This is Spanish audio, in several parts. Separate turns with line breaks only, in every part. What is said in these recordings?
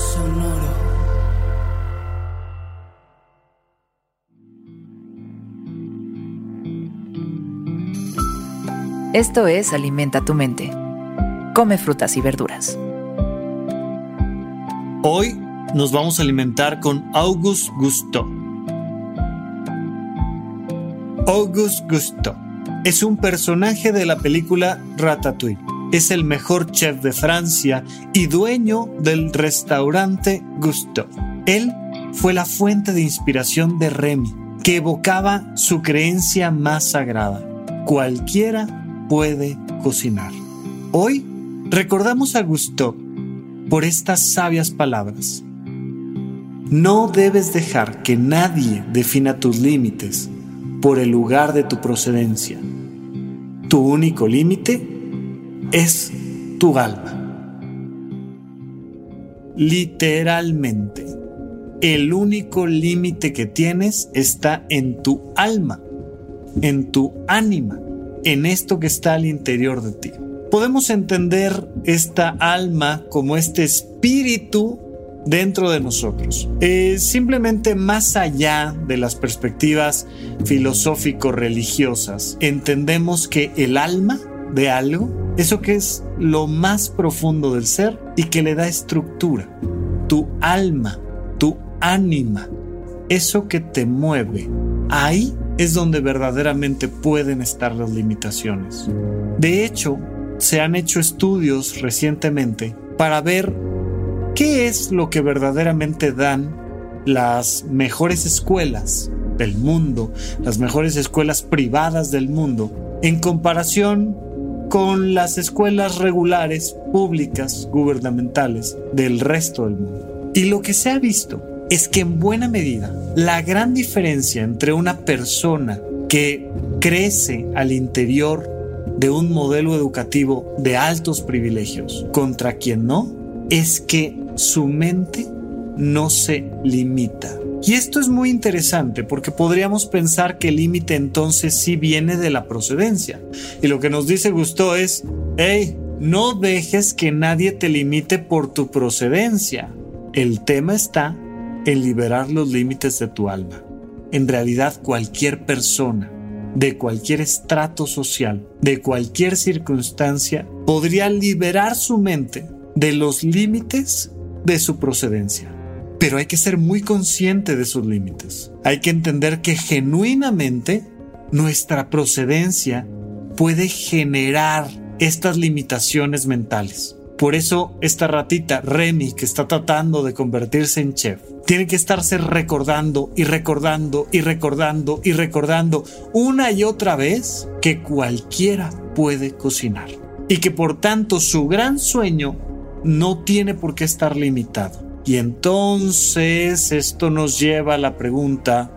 Sonoro.
Esto es Alimenta tu mente. Come frutas y verduras.
Hoy nos vamos a alimentar con August Gusto. August Gusto es un personaje de la película Ratatouille. Es el mejor chef de Francia y dueño del restaurante Gusto. Él fue la fuente de inspiración de Remy, que evocaba su creencia más sagrada. Cualquiera puede cocinar. Hoy recordamos a Gusto por estas sabias palabras. No debes dejar que nadie defina tus límites por el lugar de tu procedencia. Tu único límite es tu alma. Literalmente, el único límite que tienes está en tu alma, en tu ánima, en esto que está al interior de ti. Podemos entender esta alma como este espíritu dentro de nosotros. Es simplemente más allá de las perspectivas filosófico-religiosas, entendemos que el alma de algo, eso que es lo más profundo del ser y que le da estructura, tu alma, tu ánima, eso que te mueve, ahí es donde verdaderamente pueden estar las limitaciones. De hecho, se han hecho estudios recientemente para ver ¿Qué es lo que verdaderamente dan las mejores escuelas del mundo, las mejores escuelas privadas del mundo, en comparación con las escuelas regulares, públicas, gubernamentales del resto del mundo? Y lo que se ha visto es que en buena medida la gran diferencia entre una persona que crece al interior de un modelo educativo de altos privilegios contra quien no es que su mente no se limita. Y esto es muy interesante porque podríamos pensar que el límite entonces sí viene de la procedencia. Y lo que nos dice Gusto es, hey, no dejes que nadie te limite por tu procedencia. El tema está en liberar los límites de tu alma. En realidad cualquier persona, de cualquier estrato social, de cualquier circunstancia, podría liberar su mente de los límites de su procedencia. Pero hay que ser muy consciente de sus límites. Hay que entender que genuinamente nuestra procedencia puede generar estas limitaciones mentales. Por eso esta ratita, Remy, que está tratando de convertirse en chef, tiene que estarse recordando y recordando y recordando y recordando una y otra vez que cualquiera puede cocinar. Y que por tanto su gran sueño no tiene por qué estar limitado. Y entonces esto nos lleva a la pregunta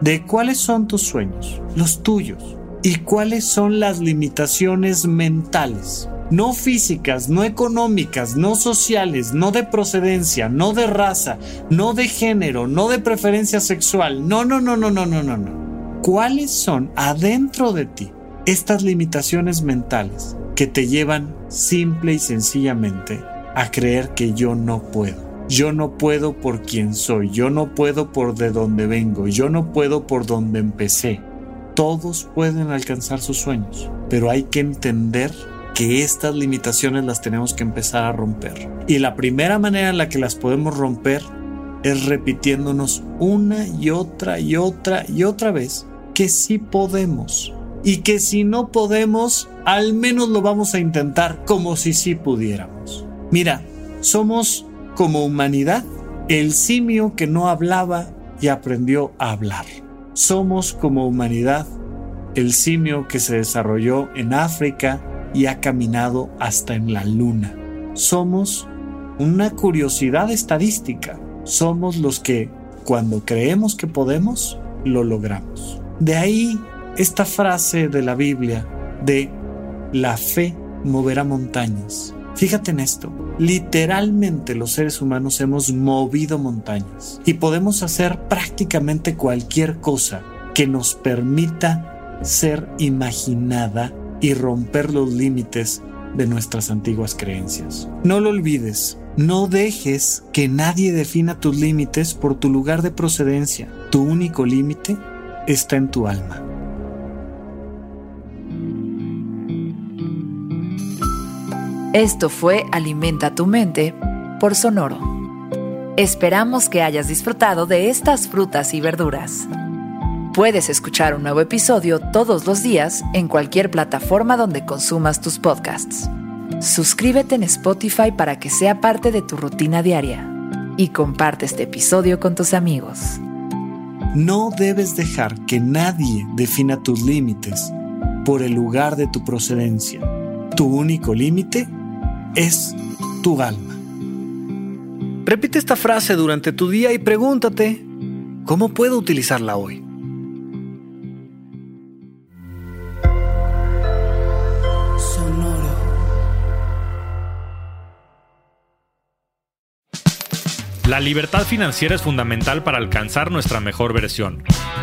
de cuáles son tus sueños, los tuyos, y cuáles son las limitaciones mentales, no físicas, no económicas, no sociales, no de procedencia, no de raza, no de género, no de preferencia sexual. No, no, no, no, no, no, no, no. ¿Cuáles son adentro de ti estas limitaciones mentales que te llevan simple y sencillamente a creer que yo no puedo? Yo no puedo por quien soy, yo no puedo por de donde vengo, yo no puedo por donde empecé. Todos pueden alcanzar sus sueños, pero hay que entender que estas limitaciones las tenemos que empezar a romper. Y la primera manera en la que las podemos romper es repitiéndonos una y otra y otra y otra vez que sí podemos. Y que si no podemos, al menos lo vamos a intentar como si sí pudiéramos. Mira, somos como humanidad el simio que no hablaba y aprendió a hablar. Somos como humanidad el simio que se desarrolló en África y ha caminado hasta en la luna. Somos una curiosidad estadística. Somos los que, cuando creemos que podemos, lo logramos. De ahí esta frase de la Biblia de la fe moverá montañas. Fíjate en esto, literalmente los seres humanos hemos movido montañas y podemos hacer prácticamente cualquier cosa que nos permita ser imaginada y romper los límites de nuestras antiguas creencias. No lo olvides, no dejes que nadie defina tus límites por tu lugar de procedencia. Tu único límite está en tu alma.
Esto fue Alimenta tu mente por Sonoro. Esperamos que hayas disfrutado de estas frutas y verduras. Puedes escuchar un nuevo episodio todos los días en cualquier plataforma donde consumas tus podcasts. Suscríbete en Spotify para que sea parte de tu rutina diaria y comparte este episodio con tus amigos.
No debes dejar que nadie defina tus límites por el lugar de tu procedencia. Tu único límite es tu alma. Repite esta frase durante tu día y pregúntate, ¿cómo puedo utilizarla hoy?
La libertad financiera es fundamental para alcanzar nuestra mejor versión.